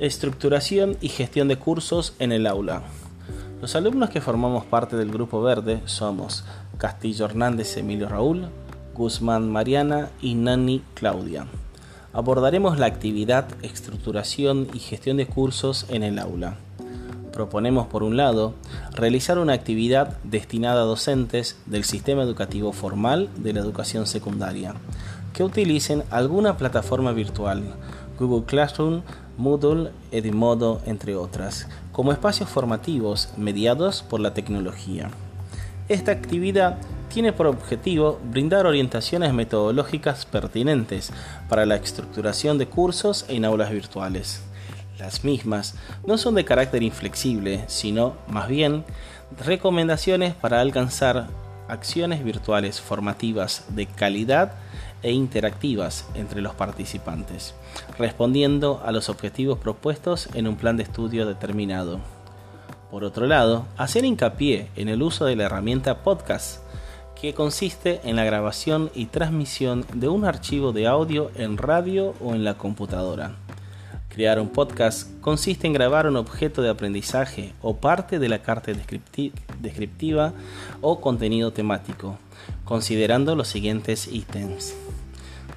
Estructuración y gestión de cursos en el aula. Los alumnos que formamos parte del Grupo Verde somos Castillo Hernández Emilio Raúl, Guzmán Mariana y Nani Claudia. Abordaremos la actividad, estructuración y gestión de cursos en el aula. Proponemos, por un lado, realizar una actividad destinada a docentes del sistema educativo formal de la educación secundaria, que utilicen alguna plataforma virtual, Google Classroom, Moodle, Edimodo, entre otras, como espacios formativos mediados por la tecnología. Esta actividad tiene por objetivo brindar orientaciones metodológicas pertinentes para la estructuración de cursos en aulas virtuales. Las mismas no son de carácter inflexible, sino más bien recomendaciones para alcanzar acciones virtuales formativas de calidad e interactivas entre los participantes, respondiendo a los objetivos propuestos en un plan de estudio determinado. Por otro lado, hacer hincapié en el uso de la herramienta podcast, que consiste en la grabación y transmisión de un archivo de audio en radio o en la computadora. Crear un podcast consiste en grabar un objeto de aprendizaje o parte de la carta descriptiva o contenido temático, considerando los siguientes ítems.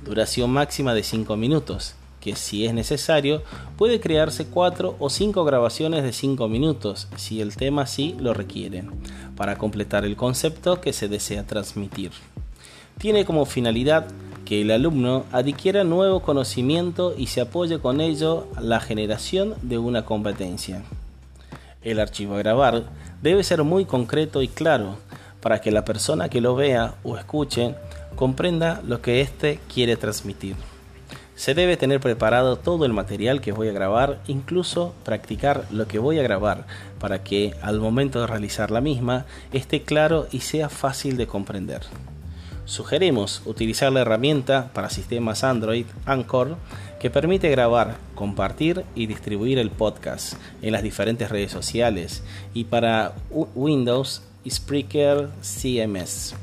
Duración máxima de 5 minutos, que si es necesario puede crearse 4 o 5 grabaciones de 5 minutos, si el tema así lo requiere, para completar el concepto que se desea transmitir. Tiene como finalidad que el alumno adquiera nuevo conocimiento y se apoye con ello la generación de una competencia. El archivo a grabar debe ser muy concreto y claro para que la persona que lo vea o escuche comprenda lo que éste quiere transmitir. Se debe tener preparado todo el material que voy a grabar, incluso practicar lo que voy a grabar, para que al momento de realizar la misma esté claro y sea fácil de comprender. Sugerimos utilizar la herramienta para sistemas Android Anchor que permite grabar, compartir y distribuir el podcast en las diferentes redes sociales y para Windows Spreaker CMS.